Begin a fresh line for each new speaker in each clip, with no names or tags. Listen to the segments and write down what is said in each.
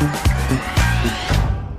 Thank you.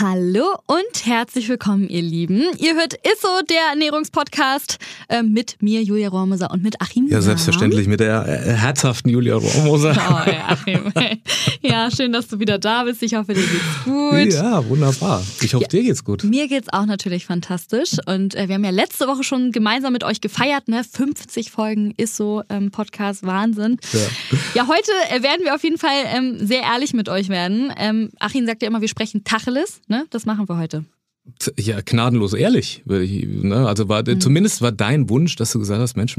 Hallo und herzlich willkommen, ihr Lieben. Ihr hört Isso, der Ernährungspodcast äh, mit mir, Julia Rohrmoser und mit Achim.
Ja, selbstverständlich mit der äh, herzhaften Julia Rohrmoser.
Oh, ja, Achim. ja, schön, dass du wieder da bist. Ich hoffe, dir geht's gut.
Ja, wunderbar. Ich hoffe, ja, dir geht's gut.
Mir geht's auch natürlich fantastisch. Und äh, wir haben ja letzte Woche schon gemeinsam mit euch gefeiert, ne? 50 Folgen Isso ähm, Podcast, Wahnsinn. Ja, ja heute werden wir auf jeden Fall ähm, sehr ehrlich mit euch werden. Ähm, Achim sagt ja immer, wir sprechen Tacheles. Ne? Das machen wir heute.
Ja, gnadenlos ehrlich. Ne? Also war mhm. zumindest war dein Wunsch, dass du gesagt hast, Mensch,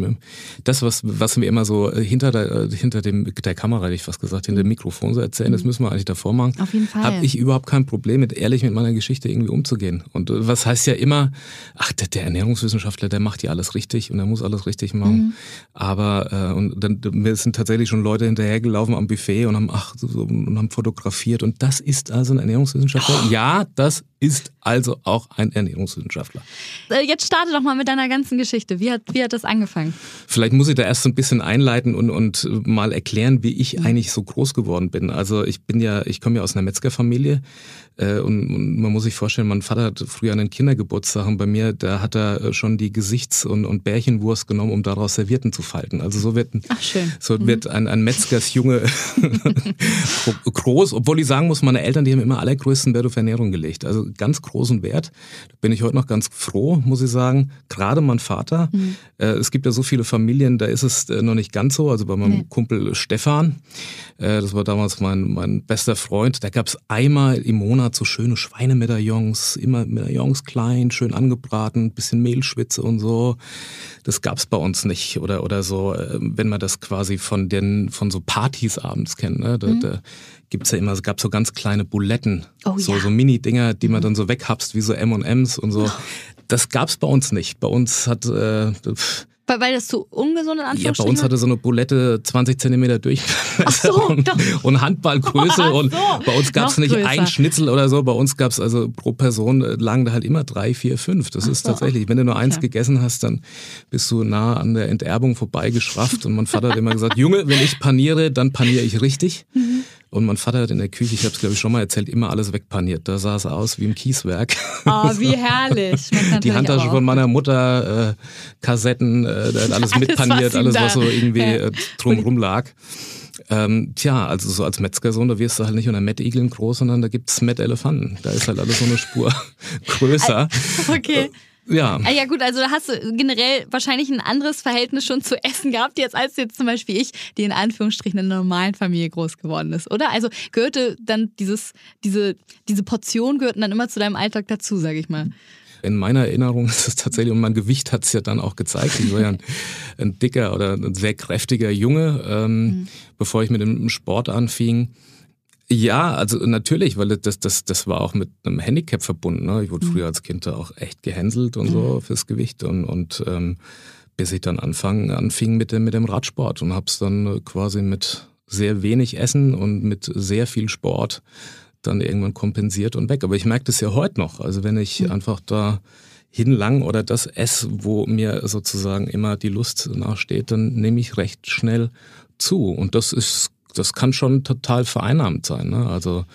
das, was, was wir immer so äh, hinter der, äh, hinter dem der Kamera, hätte ich fast gesagt, hinter dem Mikrofon so erzählen, mhm. das müssen wir eigentlich davor machen.
Auf jeden Fall.
Habe ich überhaupt kein Problem mit ehrlich mit meiner Geschichte irgendwie umzugehen. Und äh, was heißt ja immer, ach, der, der Ernährungswissenschaftler, der macht ja alles richtig und er muss alles richtig machen. Mhm. Aber äh, und dann mir sind tatsächlich schon Leute hinterhergelaufen am Buffet und haben ach so, und haben fotografiert und das ist also ein Ernährungswissenschaftler. Oh. Ja, das ist also auch ein Ernährungswissenschaftler.
Äh, jetzt starte doch mal mit deiner ganzen Geschichte. Wie hat, wie hat das angefangen?
Vielleicht muss ich da erst so ein bisschen einleiten und, und mal erklären, wie ich mhm. eigentlich so groß geworden bin. Also ich bin ja, ich komme ja aus einer Metzgerfamilie äh, und, und, man muss sich vorstellen, mein Vater hat früher einen Kindergeburtstag und bei mir, da hat er äh, schon die Gesichts- und, und Bärchenwurst genommen, um daraus Servierten zu falten. Also so wird,
Ach.
So mhm. wird ein, ein Metzgersjunge groß, obwohl ich sagen muss, meine Eltern, die haben immer allergrößten Wert auf Ernährung gelegt. Also ganz großen Wert. Da bin ich heute noch ganz froh, muss ich sagen. Gerade mein Vater. Mhm. Äh, es gibt ja so viele Familien, da ist es äh, noch nicht ganz so. Also bei meinem nee. Kumpel Stefan, äh, das war damals mein, mein bester Freund, da gab es einmal im Monat so schöne Schweinemedaillons, immer Medaillons klein, schön angebraten, bisschen Mehlschwitze und so. Das gab es bei uns nicht. Oder, oder so, wenn man das quasi von den, von so Partys abends kennt. Ne? Da, mhm. da gibt's ja immer, es gab so ganz kleine Buletten, oh, so, ja. so Mini-Dinger, die man mhm. dann so weghabst, wie so M&M's und so. Das gab's bei uns nicht. Bei uns hat äh,
weil, das zu ungesund in
Ja, bei uns hatte so eine Bulette 20 Zentimeter Durchmesser so, und, und, Handballgröße. Ach und bei uns gab es nicht größer. ein Schnitzel oder so. Bei uns gab es also pro Person äh, lagen da halt immer drei, vier, fünf. Das Ach ist so. tatsächlich, wenn du nur eins okay. gegessen hast, dann bist du nah an der Enterbung vorbeigeschrafft. Und mein Vater hat immer gesagt, Junge, wenn ich paniere, dann paniere ich richtig. Und mein Vater hat in der Küche, ich habe es glaube ich schon mal erzählt, immer alles wegpaniert. Da sah es aus wie im Kieswerk.
Oh, wie herrlich.
Die Handtasche von meiner Mutter, äh, Kassetten, äh, alles, alles mitpaniert, alles was so irgendwie äh, drumherum lag. Ähm, tja, also so als Metzgersohn, da wirst du halt nicht unter Mettigeln groß, sondern da gibt's Met-Elefanten. Da ist halt alles so eine Spur größer.
Okay.
Ja.
Ah, ja gut, also da hast du generell wahrscheinlich ein anderes Verhältnis schon zu Essen gehabt, jetzt als jetzt zum Beispiel ich, die in Anführungsstrichen in einer normalen Familie groß geworden ist, oder? Also gehörte dann dieses, diese, diese Portion gehörten dann immer zu deinem Alltag dazu, sage ich mal.
In meiner Erinnerung ist es tatsächlich, und mein Gewicht hat es ja dann auch gezeigt, ich war ja ein, ein dicker oder ein sehr kräftiger Junge, ähm, mhm. bevor ich mit dem Sport anfing. Ja, also natürlich, weil das, das, das war auch mit einem Handicap verbunden. Ne? Ich wurde mhm. früher als Kind da auch echt gehänselt und so mhm. fürs Gewicht und, und ähm, bis ich dann anfang, anfing mit dem, mit dem Radsport und hab's dann quasi mit sehr wenig Essen und mit sehr viel Sport dann irgendwann kompensiert und weg. Aber ich merke das ja heute noch. Also wenn ich mhm. einfach da hinlang oder das esse, wo mir sozusagen immer die Lust nachsteht, dann nehme ich recht schnell zu. Und das ist das kann schon total vereinnahmt sein. Ne? Also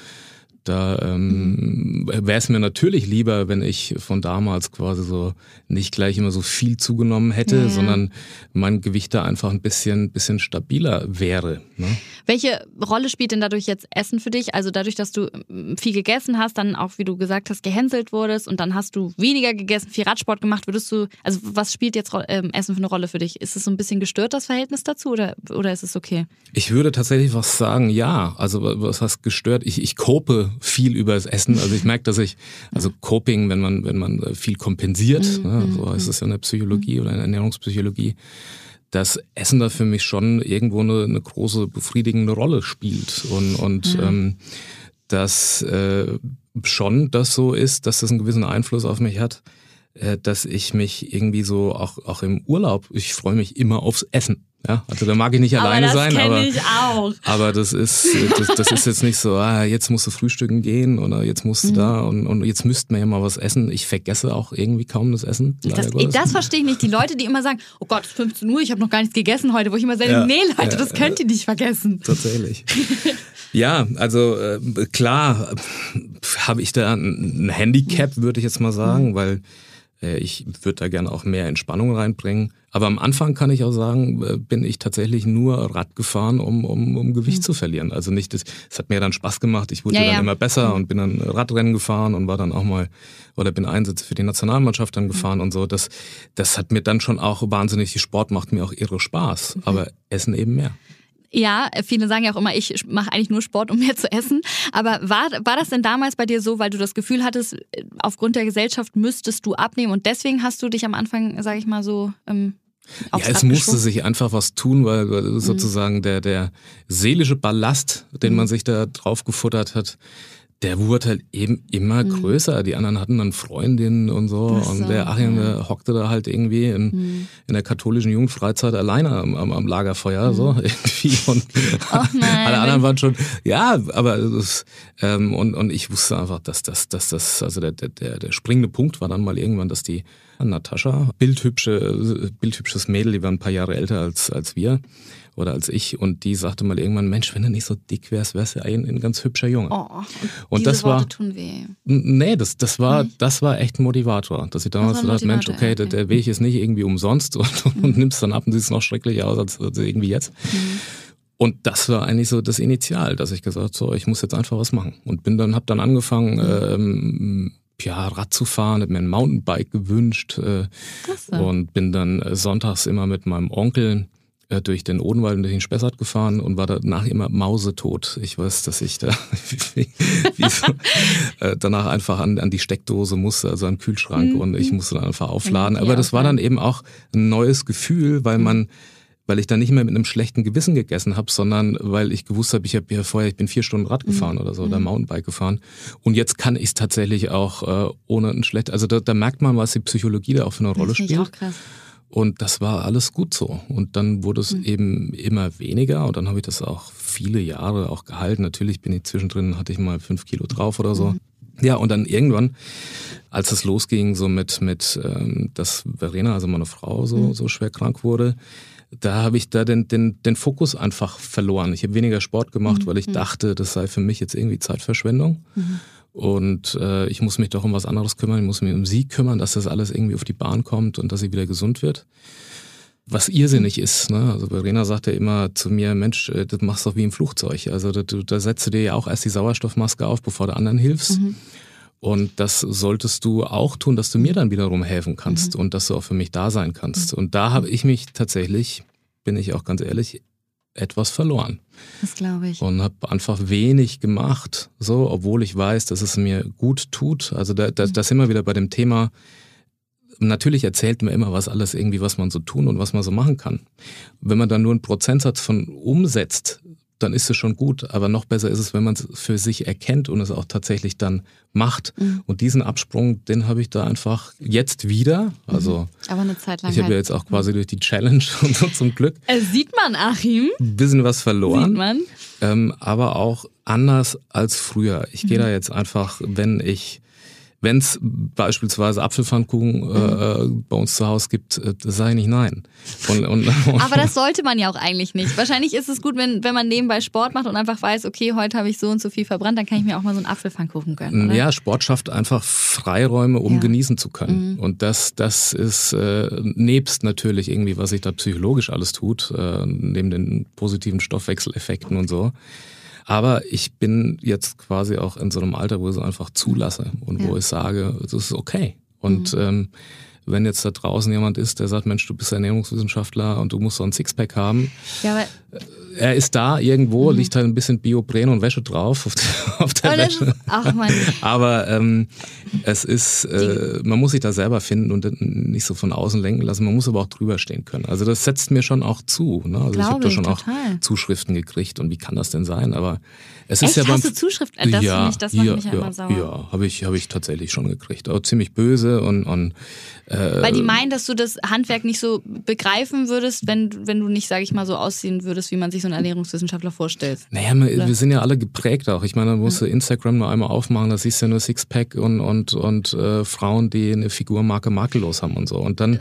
Da ähm, wäre es mir natürlich lieber, wenn ich von damals quasi so nicht gleich immer so viel zugenommen hätte, ja. sondern mein Gewicht da einfach ein bisschen, bisschen stabiler wäre. Ne?
Welche Rolle spielt denn dadurch jetzt Essen für dich? Also dadurch, dass du ähm, viel gegessen hast, dann auch, wie du gesagt hast, gehänselt wurdest und dann hast du weniger gegessen, viel Radsport gemacht, würdest du, also was spielt jetzt ähm, Essen für eine Rolle für dich? Ist es so ein bisschen gestört, das Verhältnis dazu oder, oder ist es okay?
Ich würde tatsächlich was sagen, ja. Also was heißt gestört? Ich, ich kope viel über das Essen. Also ich merke, dass ich, also Coping, wenn man, wenn man äh, viel kompensiert, mhm. ne, so heißt es ja in der Psychologie oder in der Ernährungspsychologie, dass Essen da für mich schon irgendwo eine, eine große befriedigende Rolle spielt. Und, und ja. ähm, dass äh, schon das so ist, dass das einen gewissen Einfluss auf mich hat, äh, dass ich mich irgendwie so auch, auch im Urlaub, ich freue mich immer aufs Essen. Ja, also da mag ich nicht alleine aber das sein, aber,
ich auch.
aber das ist, das, das ist jetzt nicht so, ah, jetzt musst du frühstücken gehen oder jetzt musst du mhm. da und, und jetzt müssten wir ja mal was essen. Ich vergesse auch irgendwie kaum das Essen.
Das, das verstehe ich nicht. Die Leute, die immer sagen, oh Gott, 15 Uhr, ich habe noch gar nichts gegessen heute, wo ich immer sage, ja, nee Leute, ja, das könnt ihr nicht vergessen.
Tatsächlich. ja, also äh, klar habe ich da ein Handicap, würde ich jetzt mal sagen, mhm. weil äh, ich würde da gerne auch mehr Entspannung reinbringen. Aber am Anfang kann ich auch sagen, äh, bin ich tatsächlich nur Rad gefahren, um, um, um Gewicht mhm. zu verlieren. Also nicht, es hat mir dann Spaß gemacht. Ich wurde ja, dann ja. immer besser mhm. und bin dann Radrennen gefahren und war dann auch mal, oder bin Einsätze für die Nationalmannschaft dann gefahren mhm. und so. Das, das hat mir dann schon auch wahnsinnig, die Sport macht mir auch irre Spaß. Mhm. Aber Essen eben mehr.
Ja, viele sagen ja auch immer, ich mache eigentlich nur Sport, um mehr zu essen. Aber war, war das denn damals bei dir so, weil du das Gefühl hattest, aufgrund der Gesellschaft müsstest du abnehmen und deswegen hast du dich am Anfang, sage ich mal so, ähm,
ja, es musste sich einfach was tun, weil mhm. sozusagen der, der seelische Ballast, den man mhm. sich da drauf gefuttert hat, der wurde halt eben immer mhm. größer. Die anderen hatten dann Freundinnen und so. so und der Achim, ja. der hockte da halt irgendwie in, mhm. in der katholischen Jugendfreizeit alleine am, am, am Lagerfeuer, mhm. so irgendwie. Und alle anderen waren schon, ja, aber das, ähm, und, und ich wusste einfach, dass das, dass das, also der, der, der springende Punkt war dann mal irgendwann, dass die Natascha, bildhübsche, bildhübsches Mädel, die war ein paar Jahre älter als, als wir oder als ich und die sagte mal irgendwann, Mensch, wenn du nicht so dick wärst, wärst du ein, ein ganz hübscher Junge.
Oh, und, und das Worte war, tun weh.
Nee, das, das war, das war echt ein Motivator, dass ich damals gedacht habe, Mensch, okay, okay, Der, der Weg ist nicht irgendwie umsonst und, mhm. und nimmst dann ab und siehst noch schrecklicher aus als, als irgendwie jetzt. Mhm. Und das war eigentlich so das Initial, dass ich gesagt habe, so, ich muss jetzt einfach was machen. Und bin dann, hab dann angefangen, mhm. ähm, ja, Rad zu fahren, hab mir ein Mountainbike gewünscht äh, und bin dann äh, sonntags immer mit meinem Onkel durch den Odenwald und durch den Spessart gefahren und war danach immer mausetot. Ich weiß, dass ich da wie, wie so, äh, danach einfach an, an die Steckdose musste, also an den Kühlschrank mhm. und ich musste dann einfach aufladen. Aber das war dann eben auch ein neues Gefühl, weil man weil ich dann nicht mehr mit einem schlechten Gewissen gegessen habe, sondern weil ich gewusst habe, ich habe ja vorher, ich bin vier Stunden Rad gefahren mhm. oder so, oder mhm. Mountainbike gefahren. Und jetzt kann ich es tatsächlich auch äh, ohne ein schlecht, also da, da merkt man, was die Psychologie da auch für eine Rolle spielt. Auch krass. Und das war alles gut so. Und dann wurde es mhm. eben immer weniger und dann habe ich das auch viele Jahre auch gehalten. Natürlich bin ich zwischendrin, hatte ich mal fünf Kilo drauf oder so. Mhm. Ja, und dann irgendwann, als es losging, so mit, mit ähm, dass Verena, also meine Frau, so, mhm. so schwer krank wurde, da habe ich da den, den, den Fokus einfach verloren. Ich habe weniger Sport gemacht, mhm. weil ich mhm. dachte, das sei für mich jetzt irgendwie Zeitverschwendung. Mhm. Und äh, ich muss mich doch um was anderes kümmern. Ich muss mich um sie kümmern, dass das alles irgendwie auf die Bahn kommt und dass sie wieder gesund wird. Was irrsinnig ist. Ne? Also Verena sagte immer zu mir, Mensch, äh, das machst du doch wie im Flugzeug. Also da, da setzt du dir ja auch erst die Sauerstoffmaske auf, bevor du anderen hilfst. Mhm. Und das solltest du auch tun, dass du mir dann wiederum helfen kannst mhm. und dass du auch für mich da sein kannst. Mhm. Und da habe ich mich tatsächlich, bin ich auch ganz ehrlich, etwas verloren.
Das glaube ich.
Und habe einfach wenig gemacht, so, obwohl ich weiß, dass es mir gut tut. Also da, da, mhm. da sind wir wieder bei dem Thema, natürlich erzählt man immer was alles irgendwie, was man so tun und was man so machen kann. Wenn man dann nur einen Prozentsatz von umsetzt, dann ist es schon gut. Aber noch besser ist es, wenn man es für sich erkennt und es auch tatsächlich dann macht. Mhm. Und diesen Absprung, den habe ich da einfach jetzt wieder. Also mhm.
aber eine Zeit lang.
Ich habe halt. ja jetzt auch quasi durch die Challenge und so zum Glück.
Äh, sieht man, Achim.
Ein bisschen was verloren.
Sieht man.
Ähm, aber auch anders als früher. Ich mhm. gehe da jetzt einfach, wenn ich wenn es beispielsweise Apfelpfannkuchen äh, mhm. äh, bei uns zu Hause gibt, äh, sage ich nicht nein.
Und, und, und Aber das sollte man ja auch eigentlich nicht. Wahrscheinlich ist es gut, wenn, wenn man nebenbei Sport macht und einfach weiß, okay, heute habe ich so und so viel verbrannt, dann kann ich mir auch mal so einen Apfelpfannkuchen gönnen. Oder?
Ja, Sport schafft einfach Freiräume, um ja. genießen zu können. Mhm. Und das, das ist äh, nebst natürlich irgendwie, was sich da psychologisch alles tut, äh, neben den positiven Stoffwechseleffekten und so aber ich bin jetzt quasi auch in so einem Alter, wo ich es einfach zulasse und ja. wo ich sage, es ist okay. Und mhm. ähm, wenn jetzt da draußen jemand ist, der sagt, Mensch, du bist Ernährungswissenschaftler und du musst so ein Sixpack haben. Ja, aber er ist da irgendwo, mhm. liegt halt ein bisschen Biopren und Wäsche drauf auf der, auf der Wäsche. Ist, ach man. Aber ähm, es ist, äh, man muss sich da selber finden und nicht so von außen lenken lassen. Man muss aber auch drüber stehen können. Also das setzt mir schon auch zu. Ne? Also ich habe da schon total. auch Zuschriften gekriegt und wie kann das denn sein? Aber es
Echt?
ist ja
beim, Hast du Zuschriften? Das,
ja,
ich, das macht
ja,
mich ja, immer sauer.
Ja, habe ich, hab ich tatsächlich schon gekriegt. Auch ziemlich böse und, und
äh, Weil die meinen, dass du das Handwerk nicht so begreifen würdest, wenn, wenn du nicht, sage ich mal, so aussehen würdest, wie man sich so einen Ernährungswissenschaftler vorstellt.
Naja, Oder? wir sind ja alle geprägt auch. Ich meine, man muss ja. Instagram nur einmal aufmachen, da siehst du ja nur Sixpack und, und, und äh, Frauen, die eine Figurmarke makellos haben und so. Und dann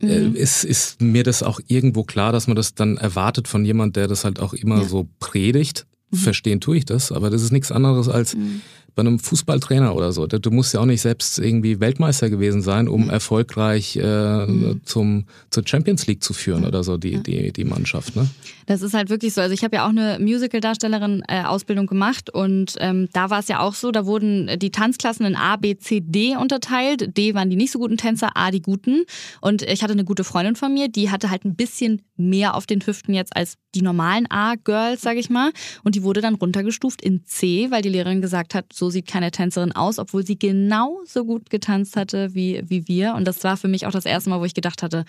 äh, mhm. ist, ist mir das auch irgendwo klar, dass man das dann erwartet von jemand, der das halt auch immer ja. so predigt. Mhm. Verstehen tue ich das, aber das ist nichts anderes als mhm bei einem Fußballtrainer oder so. Du musst ja auch nicht selbst irgendwie Weltmeister gewesen sein, um mhm. erfolgreich äh, mhm. zum, zur Champions League zu führen oder so, die, die, die Mannschaft. Ne?
Das ist halt wirklich so. Also ich habe ja auch eine Musical-Darstellerin-Ausbildung äh, gemacht und ähm, da war es ja auch so, da wurden die Tanzklassen in A, B, C, D unterteilt. D waren die nicht so guten Tänzer, A die guten. Und ich hatte eine gute Freundin von mir, die hatte halt ein bisschen mehr auf den Hüften jetzt als die normalen A-Girls, sage ich mal. Und die wurde dann runtergestuft in C, weil die Lehrerin gesagt hat, so sieht keine Tänzerin aus, obwohl sie genauso gut getanzt hatte wie, wie wir. Und das war für mich auch das erste Mal, wo ich gedacht hatte,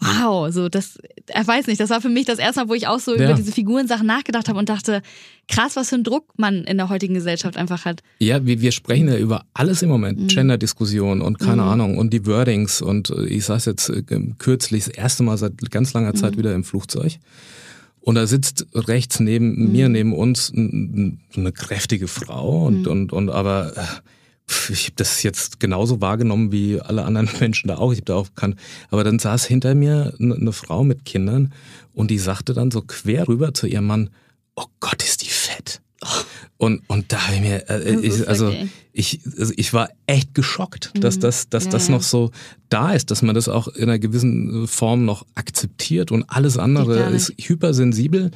wow, so das, er weiß nicht, das war für mich das erste Mal, wo ich auch so ja. über diese Figurensachen nachgedacht habe und dachte, krass, was für ein Druck man in der heutigen Gesellschaft einfach hat.
Ja, wir, wir sprechen ja über alles im Moment, mhm. Gender-Diskussion und keine mhm. Ahnung und die Wordings und äh, ich saß jetzt äh, kürzlich das erste Mal seit ganz langer Zeit mhm. wieder im Flugzeug. Und da sitzt rechts neben mhm. mir, neben uns, eine kräftige Frau und, mhm. und, und aber äh, ich habe das jetzt genauso wahrgenommen wie alle anderen Menschen da auch. Ich habe da auch bekannt. Aber dann saß hinter mir eine Frau mit Kindern und die sagte dann so quer rüber zu ihrem Mann, oh Gott, ist die fett. Und, und da habe ich mir, äh, ich, also ich, also ich war echt geschockt, dass mhm. das, dass ja, das noch so da ist, dass man das auch in einer gewissen Form noch akzeptiert und alles andere ist hypersensibel,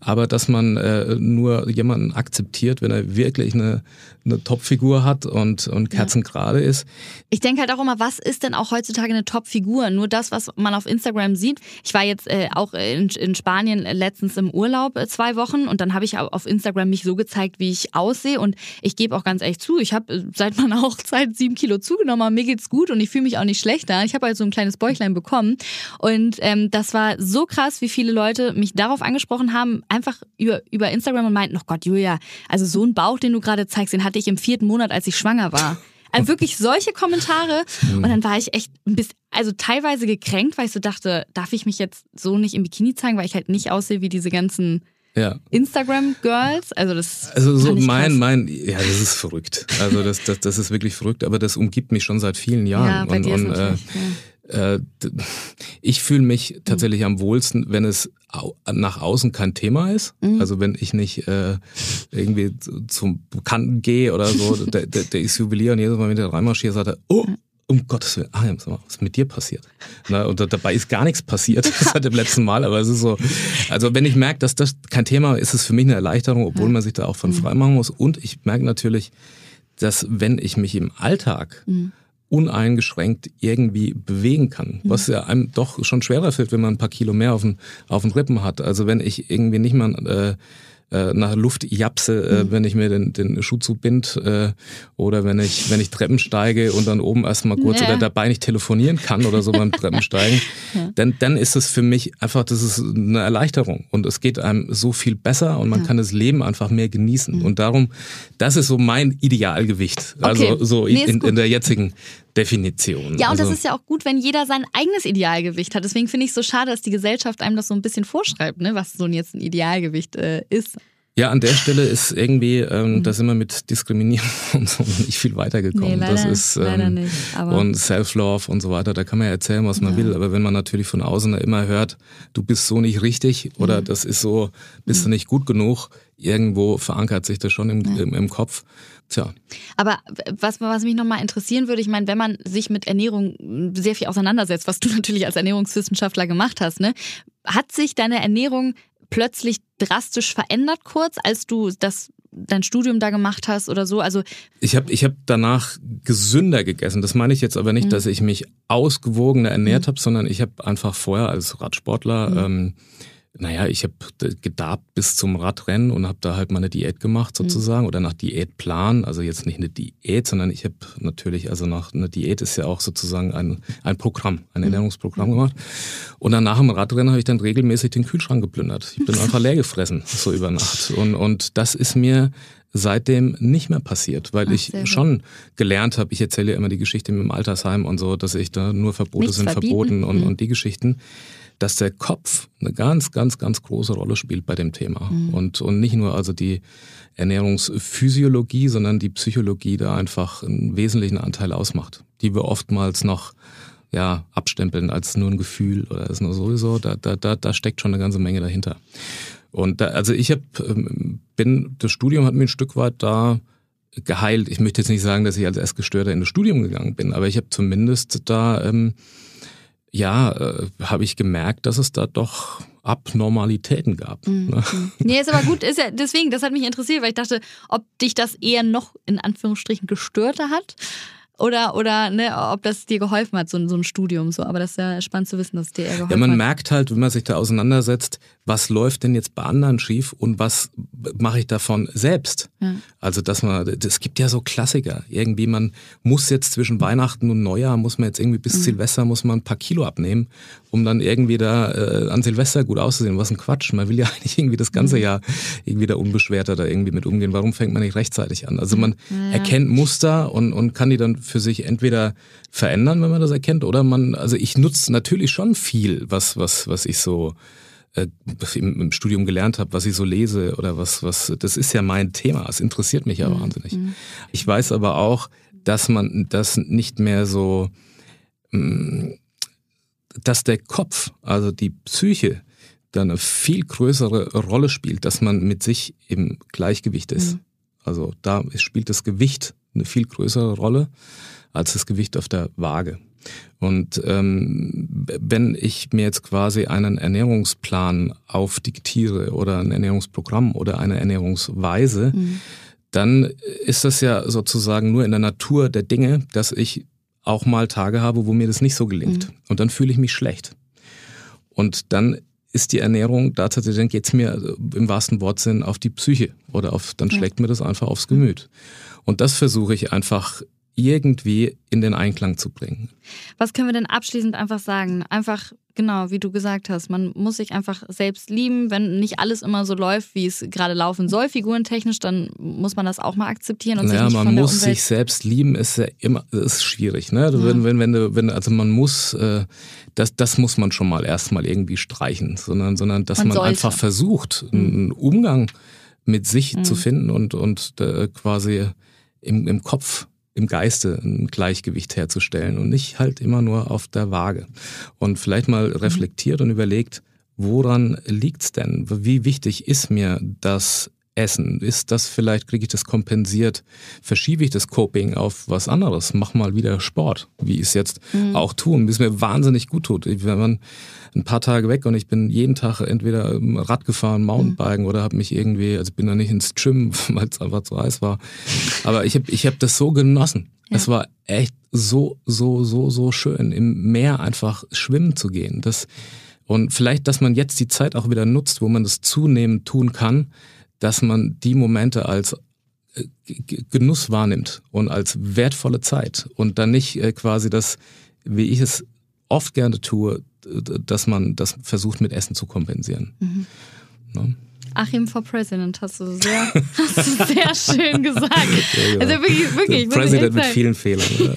aber dass man äh, nur jemanden akzeptiert, wenn er wirklich eine, eine Topfigur hat und, und kerzengerade ja. ist.
Ich denke halt auch immer, was ist denn auch heutzutage eine Topfigur? Nur das, was man auf Instagram sieht. Ich war jetzt äh, auch in, in Spanien letztens im Urlaub äh, zwei Wochen und dann habe ich auf Instagram mich so gezeigt, wie ich aussehe und ich gebe auch ganz ehrlich zu, ich habe äh, seit meiner Hochzeit sieben Kilo zugenommen, aber mir geht's gut und ich fühle mich auch nicht schlechter. Ich habe halt so ein kleines Bäuchlein bekommen und ähm, das war so krass, wie viele Leute mich darauf angesprochen haben, einfach über, über Instagram und meinten, oh Gott, Julia, also so ein Bauch, den du gerade zeigst, den hatte ich im vierten Monat, als ich schwanger war. Also wirklich solche Kommentare. Und dann war ich echt ein bisschen, also teilweise gekränkt, weil ich so dachte, darf ich mich jetzt so nicht im Bikini zeigen, weil ich halt nicht aussehe wie diese ganzen ja. Instagram-Girls. Also das.
Also so mein, krass. mein, ja, das ist verrückt. Also das, das, das ist wirklich verrückt, aber das umgibt mich schon seit vielen Jahren. Ja,
bei und, dir und, äh,
ja. äh, ich fühle mich tatsächlich mhm. am wohlsten, wenn es nach außen kein Thema ist. Mhm. Also wenn ich nicht äh, irgendwie zum Bekannten gehe oder so, der, der, der ist Juwelier und jedes Mal, wenn der reinmarschiert, sagt er, oh, um Gottes Willen, ah, was ist mit dir passiert? Na, und dabei ist gar nichts passiert seit dem letzten Mal, aber es ist so, also wenn ich merke, dass das kein Thema ist, ist es für mich eine Erleichterung, obwohl man sich da auch von mhm. frei machen muss. Und ich merke natürlich, dass wenn ich mich im Alltag mhm. uneingeschränkt irgendwie bewegen kann, mhm. was ja einem doch schon schwerer fällt, wenn man ein paar Kilo mehr auf den, auf den Rippen hat. Also wenn ich irgendwie nicht mal äh, äh, nach Luft japse, äh, mhm. wenn ich mir den, den Schuh zubind äh, oder wenn ich, wenn ich Treppen steige und dann oben erstmal kurz ja. oder dabei nicht telefonieren kann oder so beim Treppensteigen, ja. dann, dann ist es für mich einfach, das ist eine Erleichterung und es geht einem so viel besser und man ja. kann das Leben einfach mehr genießen. Mhm. Und darum, das ist so mein Idealgewicht. Also okay. so nee, in, in der jetzigen Definition.
Ja, und
also,
das ist ja auch gut, wenn jeder sein eigenes Idealgewicht hat. Deswegen finde ich es so schade, dass die Gesellschaft einem das so ein bisschen vorschreibt, ne, was so jetzt ein Idealgewicht äh, ist.
Ja, an der Stelle ist irgendwie, ähm, mhm. da sind wir mit Diskriminierung und so nicht viel weitergekommen. Nee,
leider,
das ist, ähm,
nicht.
Und Self-Love und so weiter, da kann man ja erzählen, was man ja. will. Aber wenn man natürlich von außen immer hört, du bist so nicht richtig oder mhm. das ist so, bist mhm. du nicht gut genug, irgendwo verankert sich das schon im, ja. im, im Kopf. Tja.
Aber was, was mich nochmal interessieren würde, ich meine, wenn man sich mit Ernährung sehr viel auseinandersetzt, was du natürlich als Ernährungswissenschaftler gemacht hast, ne, hat sich deine Ernährung plötzlich drastisch verändert kurz, als du das dein Studium da gemacht hast oder so? Also
ich habe ich hab danach gesünder gegessen. Das meine ich jetzt aber nicht, mhm. dass ich mich ausgewogener ernährt mhm. habe, sondern ich habe einfach vorher als Radsportler mhm. ähm, naja, ich habe gedarbt bis zum Radrennen und habe da halt meine Diät gemacht mhm. sozusagen mhm. oder nach Diätplan. Also jetzt nicht eine Diät, sondern ich habe natürlich, also nach einer Diät ist ja auch sozusagen ein, ein Programm, ein mhm. Ernährungsprogramm mhm. gemacht. Und dann nach dem Radrennen habe ich dann regelmäßig den Kühlschrank geplündert. Ich bin einfach leer gefressen, so über Nacht. Und, und das ist mir seitdem nicht mehr passiert, weil Ach, ich schon gelernt habe, ich erzähle ja immer die Geschichte mit dem Altersheim und so, dass ich da nur Verbote Nichts sind verbieten. verboten und, mhm. und die Geschichten dass der Kopf eine ganz, ganz, ganz große Rolle spielt bei dem Thema. Mhm. Und, und nicht nur also die Ernährungsphysiologie, sondern die Psychologie da einfach einen wesentlichen Anteil ausmacht, die wir oftmals noch ja, abstempeln als nur ein Gefühl oder ist nur sowieso, da, da, da, da steckt schon eine ganze Menge dahinter. Und da, also ich hab, ähm, bin, das Studium hat mir ein Stück weit da geheilt. Ich möchte jetzt nicht sagen, dass ich als Erstgestörter in das Studium gegangen bin, aber ich habe zumindest da ähm, ja, äh, habe ich gemerkt, dass es da doch Abnormalitäten gab. Mhm.
Ne? Nee, ist aber gut, ist ja deswegen, das hat mich interessiert, weil ich dachte, ob dich das eher noch in Anführungsstrichen gestörter hat oder, oder ne, ob das dir geholfen hat, so, so ein Studium so. Aber das ist ja spannend zu wissen, dass es dir eher geholfen hat.
Ja, man
hat.
merkt halt, wenn man sich da auseinandersetzt, was läuft denn jetzt bei anderen schief und was mache ich davon selbst? Ja. Also, dass man, es gibt ja so Klassiker. Irgendwie, man muss jetzt zwischen Weihnachten und Neujahr, muss man jetzt irgendwie bis mhm. Silvester, muss man ein paar Kilo abnehmen, um dann irgendwie da äh, an Silvester gut auszusehen. Was ein Quatsch. Man will ja eigentlich irgendwie das ganze mhm. Jahr irgendwie da unbeschwerter da irgendwie mit umgehen. Warum fängt man nicht rechtzeitig an? Also, man ja. erkennt Muster und, und kann die dann für sich entweder verändern, wenn man das erkennt, oder man, also ich nutze natürlich schon viel, was, was, was ich so äh, im, im Studium gelernt habe, was ich so lese oder was, was, das ist ja mein Thema. Es interessiert mich ja mhm. wahnsinnig. Mhm. Ich weiß aber auch, dass man das nicht mehr so, mm, dass der Kopf, also die Psyche, da eine viel größere Rolle spielt, dass man mit sich im Gleichgewicht ist. Mhm. Also da spielt das Gewicht eine viel größere Rolle als das Gewicht auf der Waage. Und ähm, wenn ich mir jetzt quasi einen Ernährungsplan aufdiktiere oder ein Ernährungsprogramm oder eine Ernährungsweise, mhm. dann ist das ja sozusagen nur in der Natur der Dinge, dass ich auch mal Tage habe, wo mir das nicht so gelingt. Mhm. Und dann fühle ich mich schlecht. Und dann ist die Ernährung da tatsächlich, dann geht's mir im wahrsten Wortsinn auf die Psyche oder auf, dann schlägt mir das einfach aufs Gemüt. Und das versuche ich einfach irgendwie in den Einklang zu bringen.
Was können wir denn abschließend einfach sagen? Einfach, genau, wie du gesagt hast, man muss sich einfach selbst lieben. Wenn nicht alles immer so läuft, wie es gerade laufen soll, figurentechnisch, dann muss man das auch mal akzeptieren und
naja,
sich
man muss sich selbst lieben, ist ja immer, ist schwierig, ne? Ja. Wenn, wenn, wenn, wenn, also man muss, äh, das, das muss man schon mal erstmal irgendwie streichen, sondern, sondern dass man, man einfach versucht, einen Umgang mit sich mhm. zu finden und, und äh, quasi im, im Kopf im Geiste ein Gleichgewicht herzustellen und nicht halt immer nur auf der Waage. Und vielleicht mal mhm. reflektiert und überlegt, woran liegt's denn? Wie wichtig ist mir das Essen? Ist das vielleicht, kriege ich das kompensiert? Verschiebe ich das Coping auf was anderes? Mach mal wieder Sport, wie ich es jetzt mhm. auch tun, wie es mir wahnsinnig gut tut. Wenn man ein paar Tage weg und ich bin jeden Tag entweder Rad gefahren, Mountainbiken mhm. oder habe mich irgendwie, also bin da nicht ins Gym, weil es einfach zu heiß war. Aber ich habe ich hab das so genossen. Ja. Es war echt so, so, so, so schön, im Meer einfach schwimmen zu gehen. Das, und vielleicht, dass man jetzt die Zeit auch wieder nutzt, wo man das zunehmend tun kann, dass man die Momente als äh, Genuss wahrnimmt und als wertvolle Zeit und dann nicht äh, quasi das, wie ich es oft gerne tue, dass man das versucht mit Essen zu kompensieren. Mhm.
Ne? Achim for President hast du sehr, hast du sehr schön gesagt. Ja, genau. Also wirklich, wirklich.
President mit vielen Fehlern.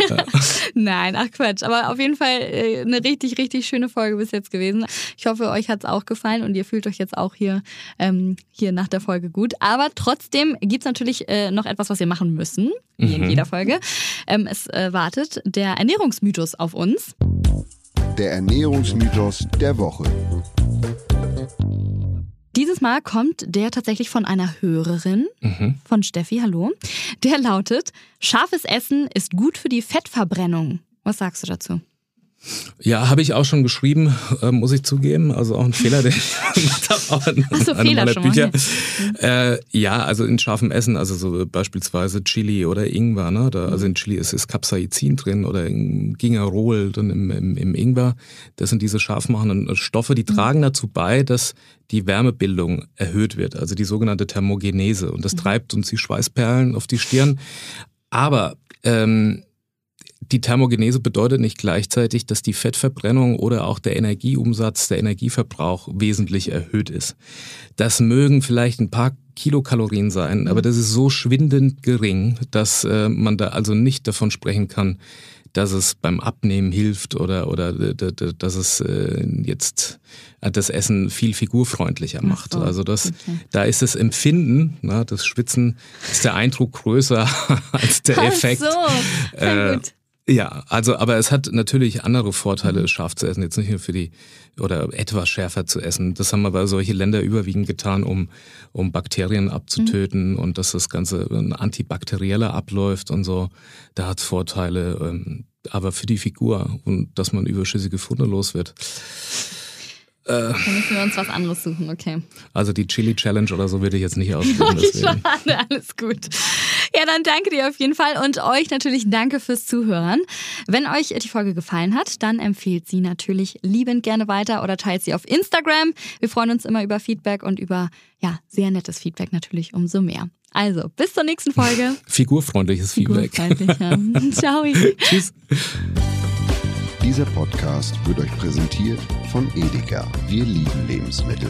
Nein, ach Quatsch. Aber auf jeden Fall äh, eine richtig, richtig schöne Folge bis jetzt gewesen. Ich hoffe, euch hat es auch gefallen und ihr fühlt euch jetzt auch hier, ähm, hier nach der Folge gut. Aber trotzdem gibt es natürlich äh, noch etwas, was wir machen müssen, wie mhm. in jeder Folge. Ähm, es äh, wartet der Ernährungsmythos auf uns.
Der Ernährungsmythos der Woche.
Dieses Mal kommt der tatsächlich von einer Hörerin, mhm. von Steffi, hallo. Der lautet, scharfes Essen ist gut für die Fettverbrennung. Was sagst du dazu?
Ja, habe ich auch schon geschrieben, äh, muss ich zugeben. Also auch ein Fehler, den ich gemacht habe. Auch in,
Ach so, Fehler schon Bücher.
Äh, ja, also in scharfem Essen, also so beispielsweise Chili oder Ingwer. Ne? Da, also in Chili ist, ist Capsaicin drin oder in Gingerol dann im, im, im Ingwer. Das sind diese scharfmachenden Stoffe, die mhm. tragen dazu bei, dass die Wärmebildung erhöht wird, also die sogenannte Thermogenese. Und das mhm. treibt uns die Schweißperlen auf die Stirn. Aber ähm, die Thermogenese bedeutet nicht gleichzeitig, dass die Fettverbrennung oder auch der Energieumsatz, der Energieverbrauch wesentlich erhöht ist. Das mögen vielleicht ein paar Kilokalorien sein, aber das ist so schwindend gering, dass äh, man da also nicht davon sprechen kann, dass es beim Abnehmen hilft oder, oder dass es äh, jetzt das Essen viel figurfreundlicher macht. So, also das, okay. da ist das Empfinden, na, das Schwitzen, ist der Eindruck größer als der Effekt. Ach so, sehr äh, gut. Ja, also, aber es hat natürlich andere Vorteile, mhm. scharf zu essen, jetzt nicht nur für die, oder etwas schärfer zu essen. Das haben aber solche Länder überwiegend getan, um, um Bakterien abzutöten mhm. und dass das Ganze antibakterieller abläuft und so. Da hat es Vorteile, ähm, aber für die Figur und dass man überschüssige Funde los wird.
Äh, Dann müssen wir uns was anderes suchen, okay.
Also die Chili Challenge oder so würde ich jetzt nicht ausführen.
Schade, alles gut. Ja, dann danke dir auf jeden Fall und euch natürlich danke fürs Zuhören. Wenn euch die Folge gefallen hat, dann empfehlt sie natürlich liebend gerne weiter oder teilt sie auf Instagram. Wir freuen uns immer über Feedback und über ja, sehr nettes Feedback natürlich umso mehr. Also, bis zur nächsten Folge.
Figurfreundliches Feedback.
Figurfreundlich. Ciao.
Tschüss. Dieser Podcast wird euch präsentiert von Edeka. Wir lieben Lebensmittel.